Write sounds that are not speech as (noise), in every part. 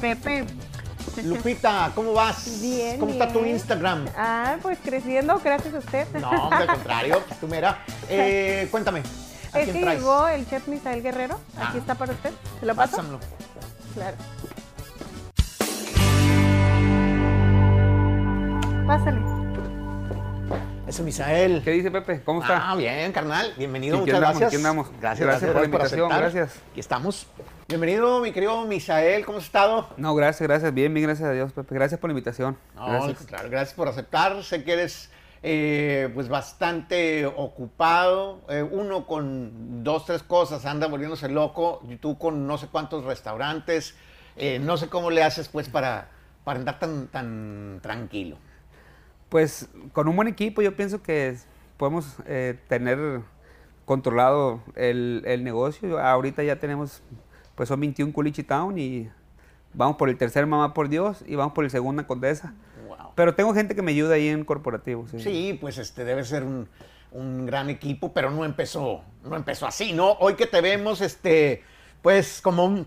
Pepe. Lupita, ¿cómo vas? Bien, ¿Cómo está tu. Instagram? Ah, pues creciendo, gracias a usted. No, al contrario, pues tú mira. Eh, (laughs) cuéntame. ¿A Es quién que traes? llegó el chef Misael Guerrero. Ah. Aquí está para usted. ¿Se lo paso? Pásamelo. Claro. Pásale. Eso, Misael. ¿Qué dice Pepe? ¿Cómo está? Ah, bien, carnal. Bienvenido, muchas andamos, gracias. aquí andamos. Gracias, Gracias por la invitación, aceptar. gracias. Aquí estamos. Bienvenido, mi querido Misael. ¿Cómo has estado? No, gracias, gracias. Bien, bien, gracias a Dios, Pepe. Gracias por la invitación. No, gracias. contrario, gracias por aceptar. Sé que eres eh, pues bastante ocupado. Eh, uno con dos, tres cosas anda volviéndose loco. Y tú con no sé cuántos restaurantes. Eh, no sé cómo le haces pues para, para andar tan, tan tranquilo. Pues con un buen equipo yo pienso que podemos tener controlado el, el negocio. Ahorita ya tenemos, pues son 21 Culichi Town y vamos por el tercer Mamá por Dios y vamos por el segunda Condesa. Wow. Pero tengo gente que me ayuda ahí en corporativo. Sí. Sí, pues este debe ser un, un gran equipo, pero no empezó, no empezó así, ¿no? Hoy que te vemos, este, pues como un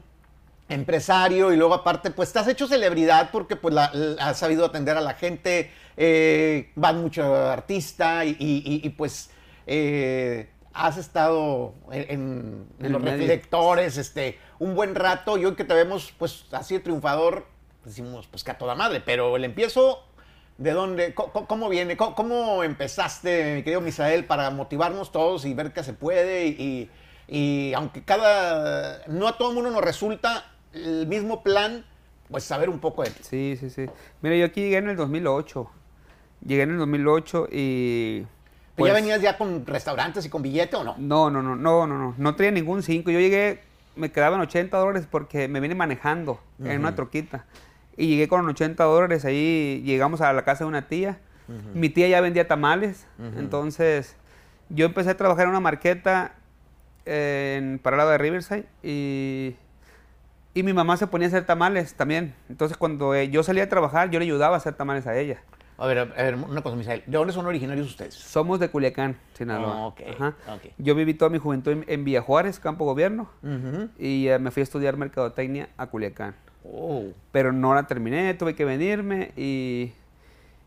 empresario y luego aparte, pues te has hecho celebridad porque pues la- la- has sabido atender a la gente, eh, vas mucho artista y, y- y- y, pues eh, has estado en, en- en En los medio. reflectores, este, un buen rato y hoy que te vemos pues así de triunfador, decimos pues que a toda madre, pero el empiezo ¿De dónde? ¿Cómo, cómo viene? ¿Cómo, cómo empezaste, mi querido Misael, para motivarnos todos y ver que se puede? Y, y aunque cada. No a todo el mundo nos resulta el mismo plan, pues saber un poco de ti. Sí, sí, sí. Mira, yo aquí llegué en el 2008. Llegué en el 2008 y... ¿Pero pues, ¿Ya venías ya con restaurantes y con billete o no? No, no, no, no, no, no. No tenía ningún 5. Yo llegué, me quedaban 80 dólares porque me vine manejando en una troquita. Y llegué con 80 dólares. Ahí llegamos a la casa de una tía. Mi tía ya vendía tamales. Entonces, yo empecé a trabajar en una marqueta eh, en para el lado de Riverside. Y, y mi mamá se ponía a hacer tamales también. Entonces, cuando eh, yo salía a trabajar, yo le ayudaba a hacer tamales a ella. A ver, a ver, una cosa, Misael. ¿De dónde son originarios ustedes? Somos de Culiacán, Sinaloa. Ah, ok, Ajá. Yo viví toda mi juventud en, en Villa Juárez, Campo Gobierno, Ujú. y eh, me fui a estudiar mercadotecnia a Culiacán. Oh. Pero no la terminé, tuve que venirme y,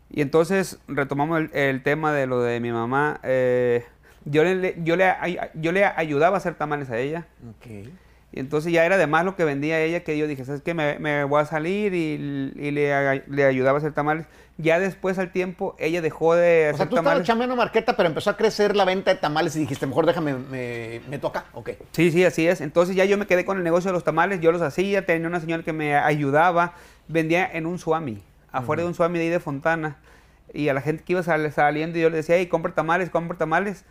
y entonces retomamos el, el tema de lo de mi mamá. eh, yo, le, yo, le, yo le ayudaba a hacer tamales a ella. Ok. Y entonces ya era de más lo que vendía ella que yo dije, ¿sabes qué? Me, me voy a salir y, y le, ayudaba a hacer tamales. Ya después al tiempo ella dejó de O hacer sea, tú estabas tamales. chambeando marqueta, pero empezó a crecer la venta de tamales y dijiste, mejor déjame, me acá. Ok. Sí, sí, así es. Entonces ya yo me quedé con el negocio de los tamales, yo los hacía, tenía una señora que me ayudaba, vendía en un suami, afuera de un suami de ahí de Fontana, y a la gente que iba sal- saliendo yo le decía, hey, compra tamales, compra tamales,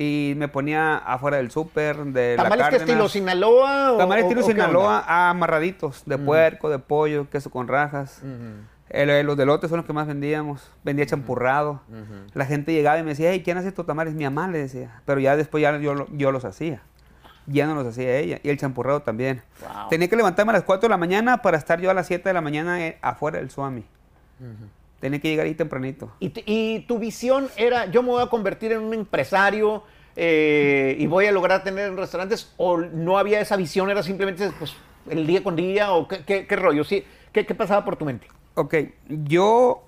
y me ponía afuera del súper, de la ¿Tamales que Cárdenas. estilo Sinaloa? o- Tamales estilo o Sinaloa, onda? amarraditos, de puerco, de pollo, queso con rajas. Ujú. El- eh, los delotes son los que más vendíamos. Vendía champurrado. La gente llegaba y me decía, hey, ¿quién hace estos tamales? Mi mamá le decía. Pero ya después ya yo, yo los hacía. Ya no los hacía ella. Y el champurrado también. Wow. Tenía que levantarme a las 4 de la mañana para estar yo a las 7 de la mañana eh, afuera del Suami. Tenía que llegar ahí tempranito. Y, y tu visión era, yo me voy a convertir en un empresario eh, y voy a lograr tener restaurantes, o no había esa visión, era simplemente pues, el día con día, o qué, qué- qué rollo, sí, ¿Qué, qué pasaba por tu mente? Ok, yo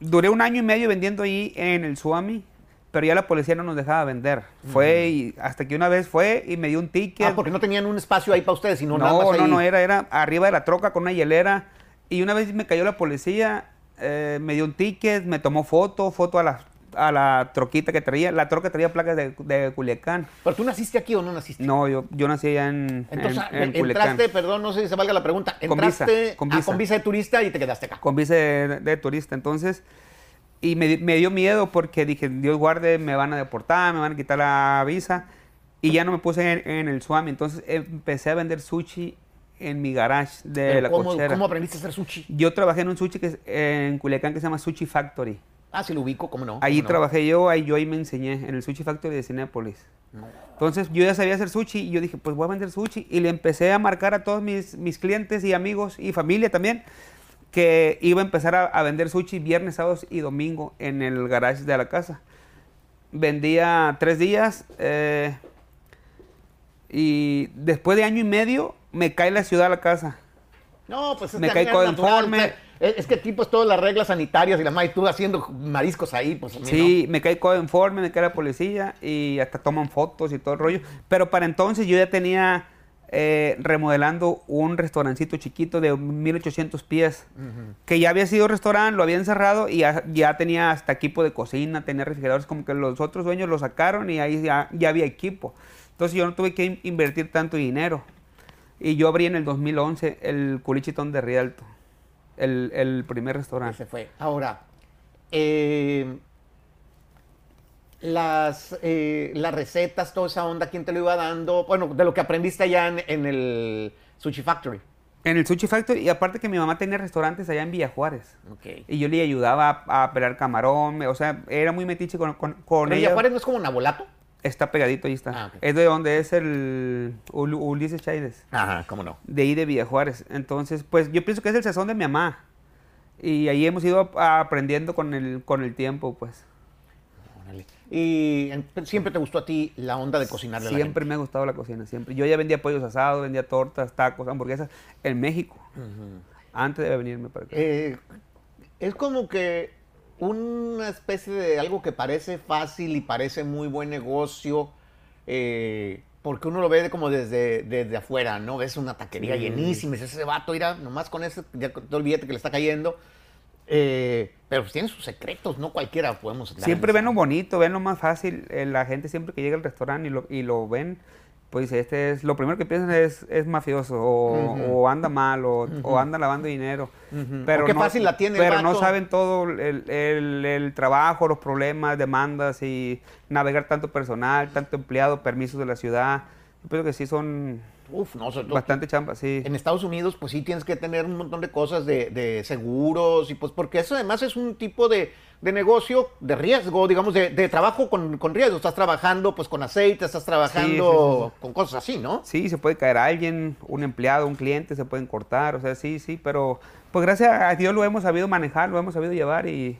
duré un año y medio vendiendo ahí en el Suami, pero ya la policía no nos dejaba vender. Fue y hasta que una vez fue y me dio un ticket. Ah, porque no tenían un espacio ahí para ustedes, sino nada No, más no, ahí. no, era, era arriba de la troca con una hielera. Y una vez me cayó la policía, eh, me dio un ticket, me tomó foto, foto a la, a la troquita que traía. La troca traía placas de, de Culiacán. ¿Pero tú naciste aquí o no naciste? No, yo, yo nací allá en, Entonces, en- en entraste, Culiacán. perdón, no sé si se valga la pregunta, Con visa, entraste con ah, visa. con visa de turista y te quedaste acá. Con visa de, de turista. Entonces, y me, di- me dio miedo porque dije, Dios guarde, me van a deportar, me van a quitar la visa. Y ya no me puse en, en el Swami. Entonces empecé a vender sushi en mi garage de Pero la ¿cómo, cochera. ¿Cómo aprendiste a hacer sushi? Yo trabajé en un sushi que es- en Culiacán que se llama Sushi Factory. Ah, sí lo ubico, ¿cómo no? Ahí ¿Cómo no? trabajé yo, ahí yo ahí me enseñé, en el Sushi Factory de Cinépolis. Entonces yo ya sabía hacer sushi y yo dije, pues voy a vender sushi. Y le empecé a marcar a todos mis, mis clientes y amigos y familia también que iba a empezar a, a vender sushi viernes, sábados y domingo en el garage de la casa. Vendía tres días eh, y después de año y medio me cae la ciudad a la casa. No, pues es Me que cae es natural, informe. Es, es que aquí pues todas las reglas sanitarias y la madre, y tú haciendo mariscos ahí, pues a mí Sí, me cae codo informe, me cae la policía y hasta toman fotos y todo el rollo. Pero para entonces yo ya tenía eh, remodelando un restaurancito chiquito de 1800 pies, que ya había sido restaurante, lo habían cerrado y ya, ya tenía hasta equipo de cocina, tenía refrigeradores, como que los otros dueños lo sacaron y ahí ya, ya había equipo. Entonces yo no tuve que in- invertir tanto dinero. Y yo abrí en el 2011 el Culichitón de Rialto, el, el primer restaurante. se fue. Ahora, eh, las, eh, las recetas, toda esa onda, ¿quién te lo iba dando? Bueno, de lo que aprendiste allá en, en el Sushi Factory. En el Sushi Factory, y aparte que mi mamá tenía restaurantes allá en Villa Juárez. Ok. Y yo le ayudaba a, a pelar camarón, o sea, era muy metiche con, con, con Pero ella. Villajuárez no es como Nabolato. Está pegadito, ahí está. Ah. Es de donde es el Ul- Ulises Chávez, Ajá, cómo no. de ahí de Villa Juárez. Entonces, pues yo pienso que es el sazón de mi mamá. Y ahí hemos ido aprendiendo con el, con el tiempo, pues. Órale. Y siempre te gustó a ti la onda de cocinarle a la Siempre me ha gustado la cocina, siempre. Yo ya vendía pollos asados, vendía tortas, tacos, hamburguesas en México. Antes de venirme para acá. Eh, es como que una especie de algo que parece fácil y parece muy buen negocio, eh, porque uno lo ve como desde, desde afuera, ¿no? Ves una taquería Sí. llenísima, dices, ese vato, mira, nomás con ese, ya todo el billete que le está cayendo. Eh, pero pues tiene sus secretos, no cualquiera podemos Siempre en ven lo bonito, ven lo más fácil. Eh, la gente siempre que llega al restaurante y lo, y lo ven, pues dice, este es, lo primero que piensan es, es mafioso, o, anda mal, o, o anda lavando dinero. Ujú. Pero qué no, fácil la tiene el Pero no saben todo el, el- el trabajo, los problemas, demandas y navegar tanto personal, tanto empleado, permisos de la ciudad. Yo creo que sí son Uf, no, bastante chamba, sí. En Estados Unidos, pues sí tienes que tener un montón de cosas de, de seguros y pues porque eso además es un tipo de, de negocio de riesgo, digamos, de, de trabajo con, con riesgo. Estás trabajando pues con aceite, estás trabajando sí, sí, con cosas así, ¿no? Sí, se puede caer alguien, un empleado, un cliente, se pueden cortar, o sea, sí, sí, pero pues gracias a Dios lo hemos sabido manejar, lo hemos sabido llevar y,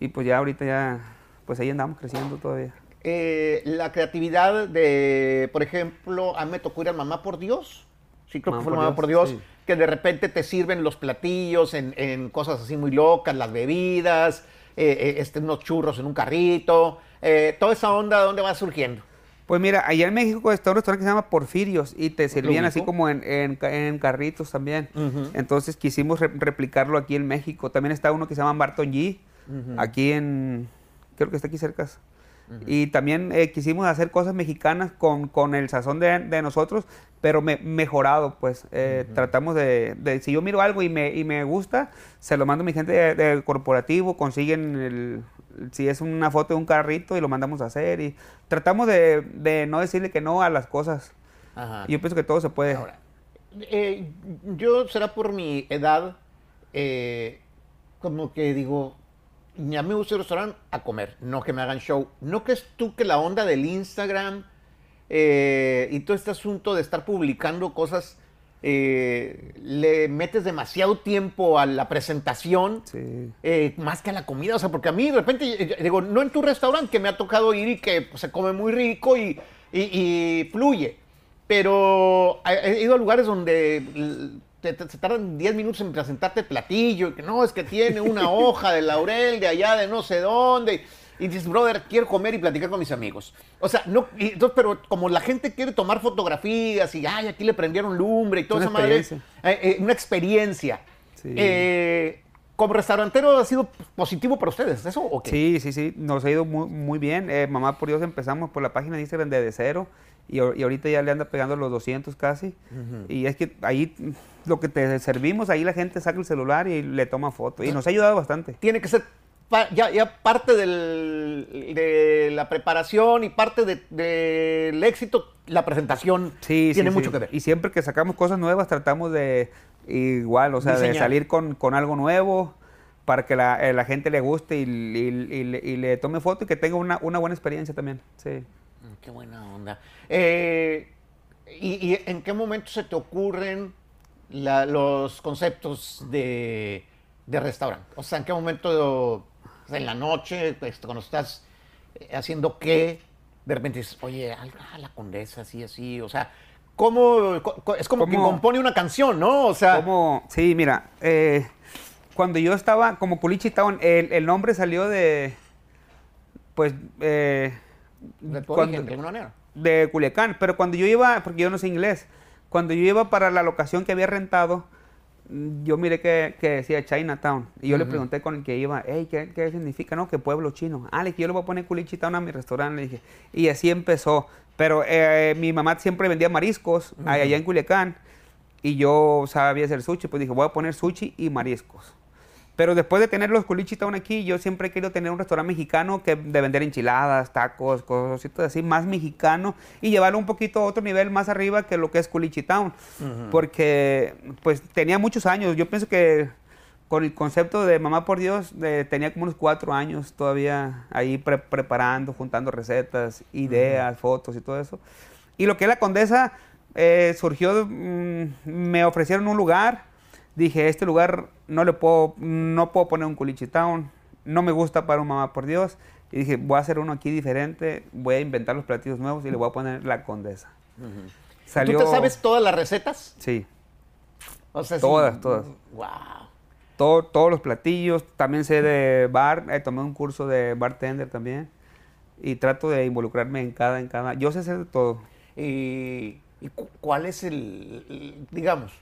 y pues ya ahorita ya, pues ahí andamos creciendo todavía. Eh, la creatividad de, por ejemplo, a mí me tocó ir a Mamá por Dios. Sí, creo Mamá que fue por Mamá Dios, por Dios. Que de repente te sirven los platillos en, en cosas así muy locas, las bebidas, eh, eh, este, unos churros en un carrito. eh, toda esa onda, ¿dónde va surgiendo? Pues mira, allá en México está un restaurante que se llama Porfirios y te servían así como en, en ca- en carritos también. Entonces quisimos re- replicarlo aquí en México. También está uno que se llama Barton G, aquí en, creo que está aquí cerca. Y también eh, quisimos hacer cosas mexicanas con, con el sazón de, de nosotros, pero me- mejorado, pues. Eh, Tratamos de, de- si yo miro algo y me, y me gusta, se lo mando a mi gente de- del corporativo, consiguen el, si es una foto de un carrito y lo mandamos a hacer. Y tratamos de, de no decirle que no a las cosas. Ajá. Yo pienso que todo se puede. Ahora, eh, yo será por mi edad, eh, como que digo, a mí me gusta al restaurante a comer, no que me hagan show. ¿No crees tú que la onda del Instagram eh, y todo este asunto de estar publicando cosas, eh, le metes demasiado tiempo a la presentación? Sí. eh, más que a la comida, o sea, porque a mí de repente, digo, no en tu restaurante, que me ha tocado ir y que pues, se come muy rico y, y- y fluye, pero he, ido a lugares donde te- te- se tardan 10 minutos en presentarte el platillo, y que no, es que tiene una (laughs) hoja de laurel de allá de no sé dónde, y dices, brother, quiero comer y platicar con mis amigos. O sea, no, y entonces, pero como la gente quiere tomar fotografías y, ay, aquí le prendieron lumbre y toda Una esa madre, eh, eh, una experiencia. Sí. Eh, como restaurantero ha sido positivo para ustedes, ¿eso o qué? Sí, sí, sí, nos ha ido muy, muy bien. Eh, Mamá por Dios empezamos por la página de Instagram de, de cero y, ahor- y ahorita ya le anda pegando los 200 casi. Y es que ahí lo que te servimos, ahí la gente saca el celular y le toma foto. Y nos ha ayudado bastante. Tiene que ser pa- ya, ya parte del- de la preparación y parte de- del éxito, la presentación Sí, tiene sí, mucho sí. que ver. Y siempre que sacamos cosas nuevas tratamos de igual, o sea, de salir con, con algo nuevo para que la, eh, la gente le guste y, y- y le- y le tome foto y que tenga una, una buena experiencia también. Sí. Qué buena onda. Eh, y, y en qué momento se te ocurren la- los conceptos de, de restaurante? O sea, ¿en qué momento en la noche, pues, cuando estás haciendo qué, de repente dices, oye, ah, la condesa, así, así, o sea, ¿Cómo, es como que compone una canción, ¿no? O sea, sí, mira, eh, cuando yo estaba como Culichi Town, el, el nombre salió de, pues, eh, de tu cuando- origen, de alguna manera. de Culiacán, pero cuando yo iba, porque yo no sé inglés, cuando yo iba para la locación que había rentado, yo miré que, que decía Chinatown, y yo le pregunté con el que iba, hey, ¿qué, qué significa? No, que pueblo chino. Ah, le dije, yo le voy a poner Culichi Town a mi restaurante, le dije, y así empezó. Pero eh, mi mamá siempre vendía mariscos allá en Culiacán, y yo sabía hacer sushi, pues dije, voy a poner sushi y mariscos. Pero después de tener los Culichi Town aquí, yo siempre he querido tener un restaurante mexicano que de vender enchiladas, tacos, cositas así, más mexicano y llevarlo un poquito a otro nivel más arriba que lo que es Culichi Town. Porque pues tenía muchos años. Yo pienso que con el concepto de Mamá por Dios de- tenía como unos cuatro años todavía ahí pre- preparando, juntando recetas, ideas, fotos y todo eso. Y lo que es la Condesa eh, surgió, mm, me ofrecieron un lugar dije, este lugar no le puedo, no puedo poner un culichi town, no me gusta para un mamá por Dios. Y dije, voy a hacer uno aquí diferente, voy a inventar los platillos nuevos y le voy a poner la condesa. Salió, ¿Tú te sabes todas las recetas? Sí, O sea, sí. Todas, todas. Wow. todo- todos los platillos, también sé de bar, eh, tomé un curso de bartender también. Y trato de involucrarme en cada, en cada, yo sé hacer de todo. Y, y cu- cuál es el, el- digamos,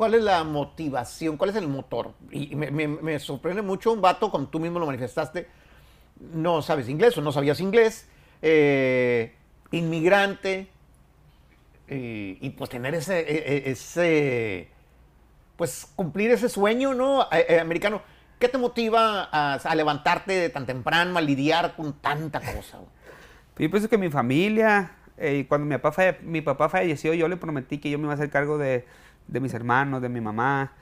cuál es la motivación, cuál es el motor? Y me, sorprende mucho un vato, como tú mismo lo manifestaste, no sabes inglés o no sabías inglés, eh, inmigrante, eh, y pues tener ese, e- e- ese, pues cumplir ese sueño, ¿no? Eh, americano. ¿Qué te motiva a, a levantarte tan temprano, a lidiar con tanta cosa? Yo pienso que mi familia, cuando mi papá, mi papá falleció, yo le prometí que yo me iba a hacer cargo de, de mis hermanos, de mi mamá.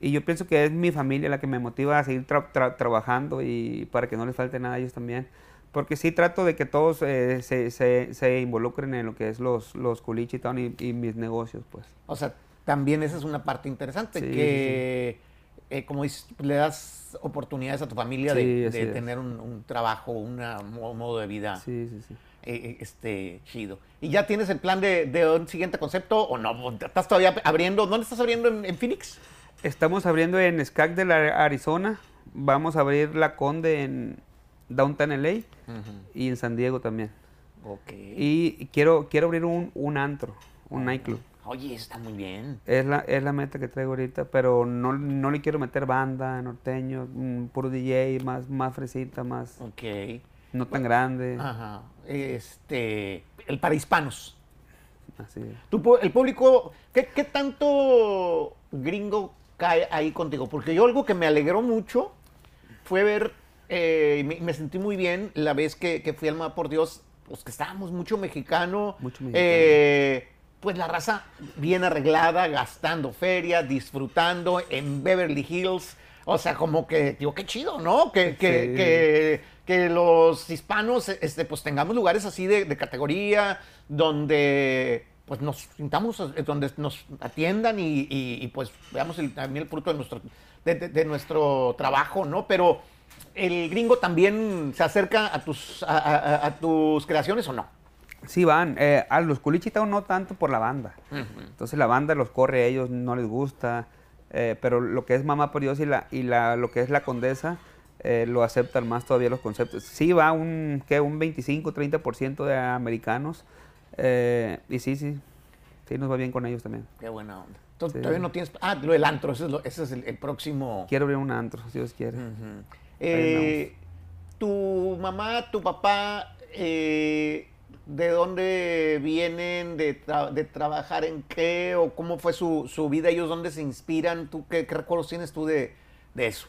Y yo pienso que es mi familia la que me motiva a seguir tra- tra- trabajando y para que no les falte nada a ellos también. Porque sí trato de que todos eh, se, se, se involucren en lo que es los, los culichi y, y mis negocios, pues. O sea, también esa es una parte interesante, Sí, que, eh, como dices, le das oportunidades a tu familia Sí, de, de tener un, un trabajo, un modo de vida Sí, sí, sí. Eh, eh, este, chido. ¿Y ya tienes el plan de, de un siguiente concepto o no? ¿Estás todavía abriendo? ¿Dónde estás abriendo? ¿En, en Phoenix? Estamos abriendo en Skagdale, Arizona. Vamos a abrir la Conde en Downtown LA y en San Diego también. Ok. Y quiero, quiero abrir un, un antro, un nightclub. Oye, está muy bien. Es la, es la meta que traigo ahorita, pero no, no le quiero meter banda, norteño, mm, puro DJ, más, más fresita, más, Ok. No tan grande. Ajá. Este, el para hispanos. Así es. El público, ¿qué, qué tanto gringo cae ahí contigo? Porque yo algo que me alegró mucho fue ver, eh, me, me sentí muy bien la vez que, que fui al Mar por Dios, pues que estábamos mucho mexicano, Mucho mexicano. eh, pues la raza bien arreglada, gastando feria, disfrutando en Beverly Hills. O sea, como que, digo, qué chido, ¿no? Que, que, Sí. que, que los hispanos, este, pues tengamos lugares así de, de categoría, donde pues nos sintamos, eh, donde nos atiendan y, y- y, pues veamos el- también el fruto de nuestro, de, de- de nuestro trabajo, ¿no? Pero el gringo también se acerca a tus, a, a- a tus creaciones o no? Sí van, eh, a los culichi town no tanto por la banda. Entonces la banda los corre, a ellos no les gusta, eh, pero lo que es Mamá por Dios y, la, y la, lo que es la Condesa eh, lo aceptan más todavía los conceptos. Sí va un, ¿qué? un 25-30% de americanos eh, y sí, sí, sí nos va bien con ellos también. Qué buena onda. Entonces, Sí. todavía no tienes... Ah, lo del antro, ese es, lo- ese es el, el próximo... Quiero abrir un antro, si Dios quiere. Tu mamá, tu papá, eh, ¿de dónde vienen? De, tra- de trabajar en qué? ¿O cómo fue su, su vida? ¿Ellos dónde se inspiran? ¿Tú qué, qué recuerdos tienes tú de, de eso?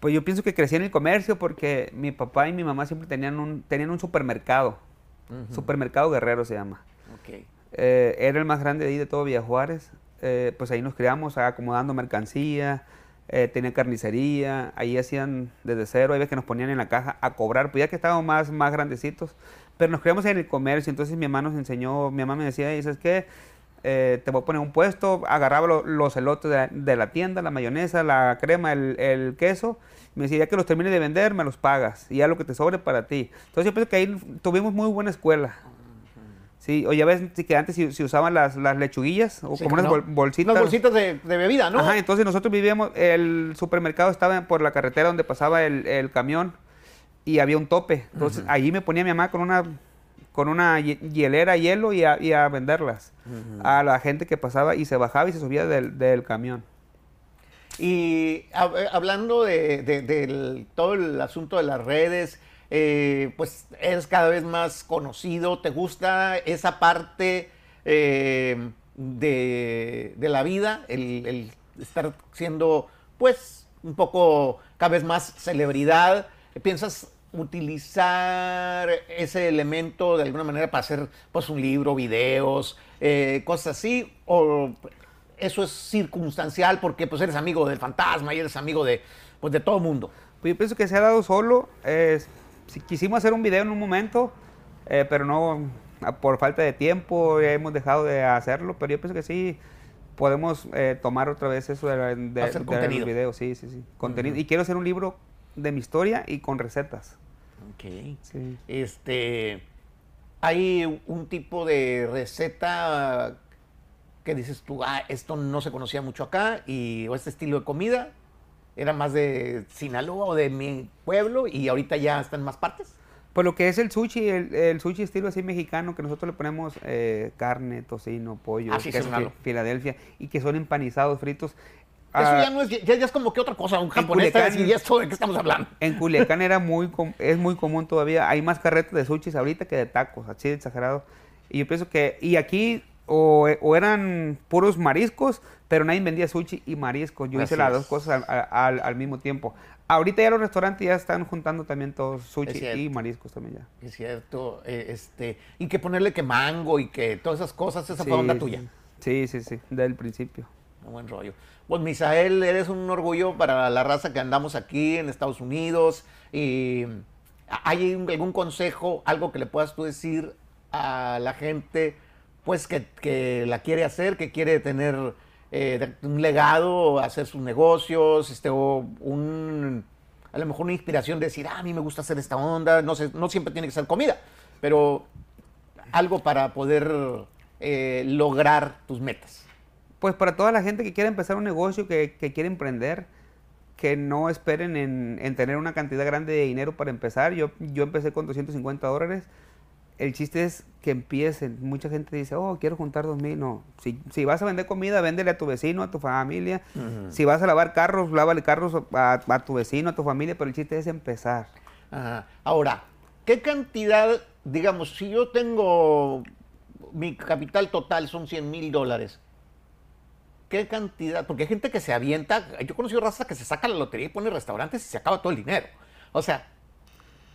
Pues yo pienso que crecí en el comercio porque mi papá y mi mamá siempre tenían un, tenían un supermercado. Supermercado Guerrero se llama. Ok. Eh, era el más grande de ahí de todo Villa Juárez. Eh, pues ahí nos criamos acomodando mercancía, eh, tenía carnicería, ahí hacían desde cero, hay veces que nos ponían en la caja a cobrar, pues ya que estábamos más, más grandecitos, pero nos criamos en el comercio, entonces mi mamá nos enseñó, mi mamá me decía, y ¿sabes qué? Eh, te voy a poner un puesto, agarraba lo- los elotes de, la- de la tienda, la mayonesa, la crema, el, el queso, me decía, ya que los termine de vender, me los pagas, y ya lo que te sobre para ti. Entonces yo pienso que ahí tuvimos muy buena escuela. Sí, o ya ves que antes se, se usaban las, las lechuguillas o Sí, como unas no. bol- bolsitas. Unas bolsitas de, de bebida, ¿no? Ajá, entonces nosotros vivíamos, el supermercado estaba por la carretera donde pasaba el, el camión y había un tope. Entonces allí me ponía mi mamá con una con una hie- hielera, hielo y a, y a venderlas a la gente que pasaba y se bajaba y se subía del, del camión. Y hab- eh, hablando de, de- todo el asunto de las redes, eh, pues eres cada vez más conocido, ¿te gusta esa parte eh, de, de la vida, el, el estar siendo pues un poco cada vez más celebridad? ¿Piensas utilizar ese elemento de alguna manera para hacer pues un libro, videos, eh, cosas así? ¿O eso es circunstancial porque pues eres amigo del fantasma y eres amigo de, pues, de todo mundo? Pues yo pienso que se ha dado solo. eh, si quisimos hacer un video en un momento, eh, pero no por falta de tiempo ya hemos dejado de hacerlo. Pero yo pienso que sí podemos eh, tomar otra vez eso de, Hacer de contenido. los videos. Sí, sí, sí. Contenido. Y quiero hacer un libro de mi historia y con recetas. Ok. Sí. Este, hay un tipo de receta que dices tú, ah, esto no se conocía mucho acá, y o este estilo de comida era más de Sinaloa o de mi pueblo, y ahorita ya está en más partes. Pues lo que es el sushi, el, el sushi estilo así mexicano, que nosotros le ponemos eh, carne, tocino, pollo, Ah, sí, queso Filadelfia, y que son empanizados, fritos. Eso Ah, ya no es, ya, ya es como que otra cosa, un japonés ¿y esto de qué estamos hablando? En Culiacán era muy com- es muy común todavía. Hay más carretas de sushis ahorita que de tacos, así de exagerado. Y yo pienso que, y aquí o, o eran puros mariscos, pero nadie vendía sushi y mariscos. Yo Así hice las dos cosas al, al- al mismo tiempo. Ahorita ya los restaurantes ya están juntando también todos sushi y mariscos también ya. Es cierto, eh, este, y que ponerle que mango y que todas esas cosas, esa Sí, fue onda tuya. Sí, sí, sí, del principio. Un buen rollo. Pues Misael, eres un orgullo para la raza que andamos aquí en Estados Unidos. Y ¿Hay algún consejo, algo que le puedas tú decir a la gente, pues que, que la quiere hacer, que quiere tener eh, un legado, hacer sus negocios, este, o un, a lo mejor una inspiración de decir, ah, a mí me gusta hacer esta onda, no, sé, no siempre tiene que ser comida, pero algo para poder eh, lograr tus metas. Pues para toda la gente que quiere empezar un negocio, que, que quiere emprender, que no esperen en, en tener una cantidad grande de dinero para empezar. Yo, yo empecé con 250 dólares. El chiste es que empiecen. Mucha gente dice, oh, quiero juntar dos mil. No, si, si vas a vender comida, véndele a tu vecino, a tu familia. Si vas a lavar carros, lávale carros a, a tu vecino, a tu familia. Pero el chiste es empezar. Ajá. Ahora, ¿qué cantidad, digamos, si yo tengo mi capital total son 100 mil dólares, ¿qué cantidad? Porque hay gente que se avienta, yo he conocido raza que se saca la lotería y pone restaurantes y se acaba todo el dinero. O sea,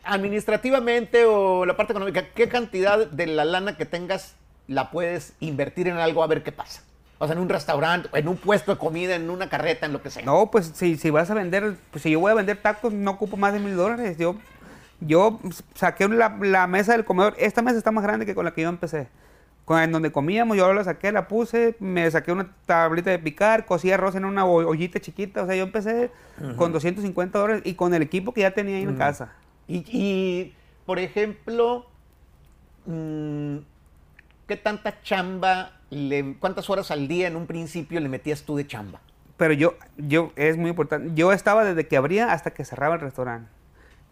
administrativamente o la parte económica, ¿qué cantidad de la lana que tengas la puedes invertir en algo a ver qué pasa? O sea, en un restaurante, en un puesto de comida, en una carreta, en lo que sea. No, pues si, si vas a vender, pues si yo voy a vender tacos, no ocupo más de mil dólares. Yo, yo saqué la, la mesa del comedor. Esta mesa está más grande que con la que yo empecé. En donde comíamos, yo la saqué, la puse, me saqué una tablita de picar, cocí arroz en una ollita chiquita. O sea, yo empecé con 250 dólares y con el equipo que ya tenía ahí en casa. Y, y, por ejemplo, mm, ¿qué tanta chamba, le, cuántas horas al día en un principio le metías tú de chamba? Pero yo, yo, es muy importante. Yo estaba desde que abría hasta que cerraba el restaurante.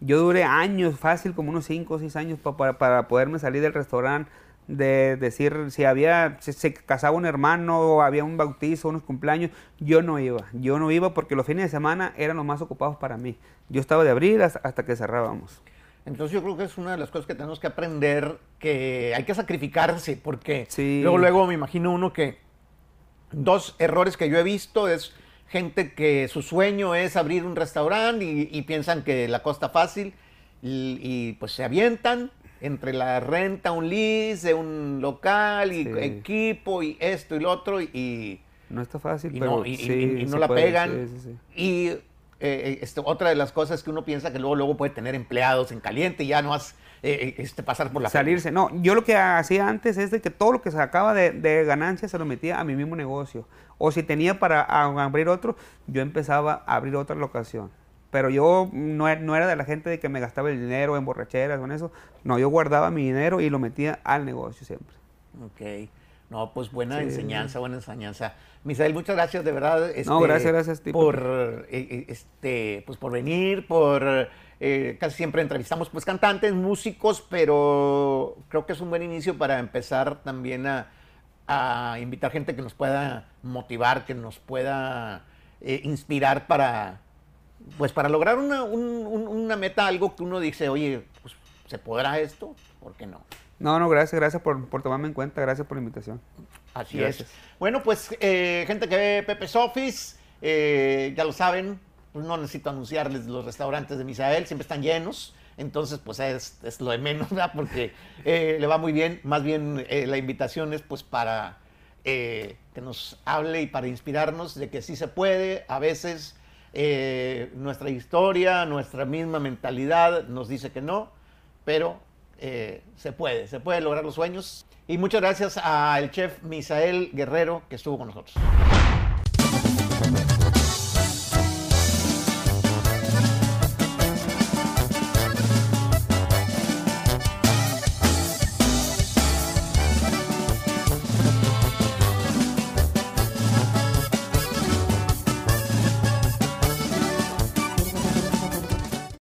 Yo duré años, fácil, como unos 5 o 6 años pa- para, para poderme salir del restaurante. De decir, si había, si se casaba un hermano o había un bautizo, unos cumpleaños, yo no iba. Yo no iba porque los fines de semana eran los más ocupados para mí. Yo estaba de abril hasta, que cerrábamos. Entonces yo creo que es una de las cosas que tenemos que aprender, que hay que sacrificarse, porque Sí. luego, luego me imagino uno que dos errores que yo he visto es gente que su sueño es abrir un restaurante y, y piensan que la costa fácil y, y, pues se avientan entre la renta, un lease un local y Sí. equipo y esto y lo otro y, No está fácil, y pero no, y- y- sí, y no la puede, pegan. sí. Y eh, eh, este, otra de las cosas que uno piensa que luego, luego puede tener empleados en caliente y ya no has eh, eh, este, pasar por la salirse. No, yo lo que hacía antes es de que todo lo que sacaba de, de ganancias se lo metía a mi mismo negocio. O si tenía para abrir otro, yo empezaba a abrir otra locación. Pero yo no, e- no era de la gente de que me gastaba el dinero en borracheras o en eso. No, yo guardaba mi dinero y lo metía al negocio siempre. Ok. No, pues buena Sí. enseñanza, buena enseñanza. Misael, muchas gracias de verdad. No, este, gracias, gracias, tipo. Por, eh, eh, este, pues por venir, por... eh, casi siempre entrevistamos pues cantantes, músicos, pero creo que es un buen inicio para empezar también a, a invitar gente que nos pueda motivar, que nos pueda eh, inspirar para, pues para lograr una, un- un- una meta, algo que uno dice, oye, pues, ¿se podrá esto? ¿Por qué no? No, no, gracias, gracias por, por tomarme en cuenta, gracias por la invitación. Así Gracias. es. Bueno, pues eh, gente que ve Pepe's Office, eh, ya lo saben, pues, no necesito anunciarles los restaurantes de Misael, siempre están llenos. Entonces, pues es, es lo de menos, ¿verdad? Porque eh, le va muy bien. Más bien la invitación es pues para que nos hable y para inspirarnos de que sí se puede. A veces eh, nuestra historia, nuestra misma mentalidad nos dice que no, pero eh, se puede, se puede lograr los sueños. Y muchas gracias al chef Misael Guerrero que estuvo con nosotros.